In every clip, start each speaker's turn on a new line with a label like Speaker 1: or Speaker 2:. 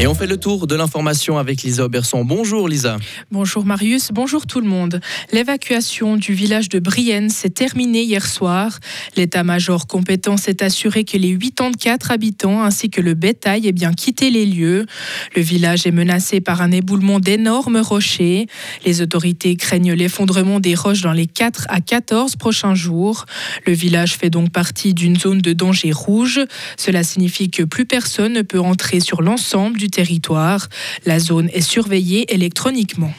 Speaker 1: Et on fait le tour de l'information avec Lisa Auberson. Bonjour Lisa.
Speaker 2: Bonjour Marius, bonjour tout le monde. L'évacuation du village de Brienne s'est terminée hier soir. L'état-major compétent s'est assuré que les 84 habitants ainsi que le bétail aient bien quitté les lieux. Le village est menacé par un éboulement d'énormes rochers. Les autorités craignent l'effondrement des roches dans les 4 à 14 prochains jours. Le village fait donc partie d'une zone de danger rouge. Cela signifie que plus personne ne peut entrer sur l'ensemble du territoire. La zone est surveillée électroniquement.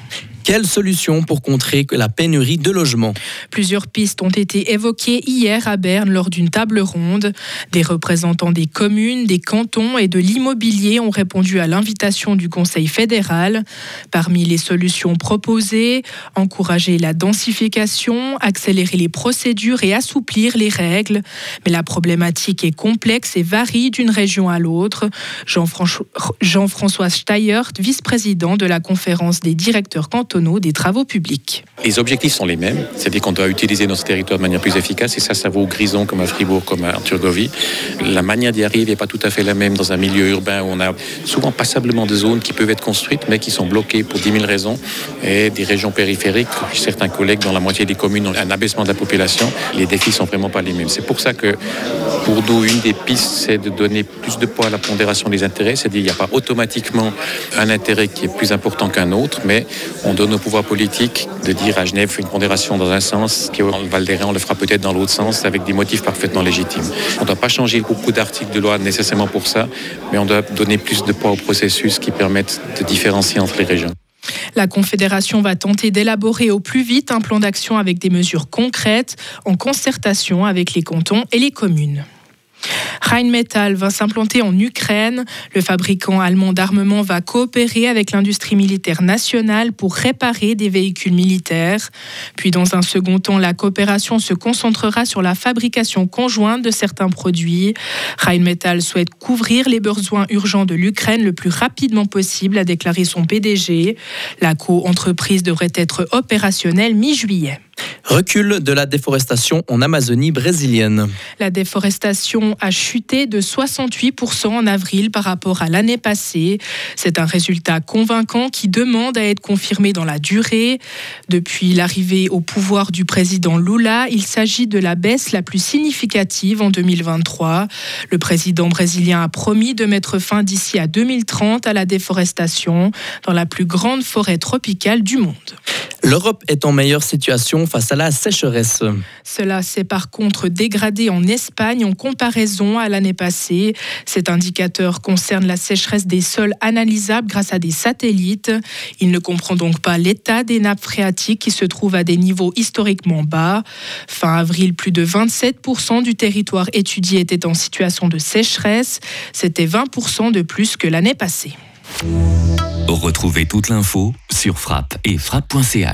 Speaker 1: Quelle solution pour contrer la pénurie de logements
Speaker 2: Plusieurs pistes ont été évoquées hier à Berne lors d'une table ronde. Des représentants des communes, des cantons et de l'immobilier ont répondu à l'invitation du Conseil fédéral. Parmi les solutions proposées, encourager la densification, accélérer les procédures et assouplir les règles. Mais la problématique est complexe et varie d'une région à l'autre. Jean-François Steyert, vice-président de la conférence des directeurs cantons, des travaux publics.
Speaker 3: Les objectifs sont les mêmes, c'est-à-dire qu'on doit utiliser notre territoire de manière plus efficace, et ça, ça vaut au Grison comme à Fribourg, comme à Turgovie. La manière d'y arriver n'est pas tout à fait la même dans un milieu urbain où on a souvent passablement de zones qui peuvent être construites, mais qui sont bloquées pour 10 000 raisons, et des régions périphériques, certains collègues dans la moitié des communes ont un abaissement de la population, les défis sont vraiment pas les mêmes. C'est pour ça que, pour nous, une des pistes, c'est de donner plus de poids à la pondération des intérêts, c'est-à-dire qu'il n'y a pas automatiquement un intérêt qui est plus important qu'un autre, mais on donne au pouvoir politique de dire à Genève, une pondération dans un sens, qu'en Val d'Airain, on le fera peut-être dans l'autre sens, avec des motifs parfaitement légitimes. On ne doit pas changer beaucoup d'articles de loi nécessairement pour ça, mais on doit donner plus de poids au processus qui permettent de différencier entre les régions.
Speaker 2: La Confédération va tenter d'élaborer au plus vite un plan d'action avec des mesures concrètes en concertation avec les cantons et les communes. Rheinmetall va s'implanter en Ukraine. Le fabricant allemand d'armement va coopérer avec l'industrie militaire nationale pour réparer des véhicules militaires. Puis dans un second temps, la coopération se concentrera sur la fabrication conjointe de certains produits. Rheinmetall souhaite couvrir les besoins urgents de l'Ukraine le plus rapidement possible, a déclaré son PDG. La co-entreprise devrait être opérationnelle mi-juillet.
Speaker 1: Recul de la déforestation en Amazonie brésilienne.
Speaker 2: La déforestation a chuté de 68% en avril par rapport à l'année passée. C'est un résultat convaincant qui demande à être confirmé dans la durée. Depuis l'arrivée au pouvoir du président Lula, il s'agit de la baisse la plus significative en 2023. Le président brésilien a promis de mettre fin d'ici à 2030 à la déforestation dans la plus grande forêt tropicale du monde.
Speaker 1: L'Europe est en meilleure situation face à la sécheresse.
Speaker 2: Cela s'est par contre dégradé en Espagne en comparaison à l'année passée. Cet indicateur concerne la sécheresse des sols analysables grâce à des satellites. Il ne comprend donc pas l'état des nappes phréatiques qui se trouvent à des niveaux historiquement bas. Fin avril, plus de 27% du territoire étudié était en situation de sécheresse. C'était 20% de plus que l'année passée.
Speaker 4: Retrouvez toute l'info sur frappe et frappe.ch.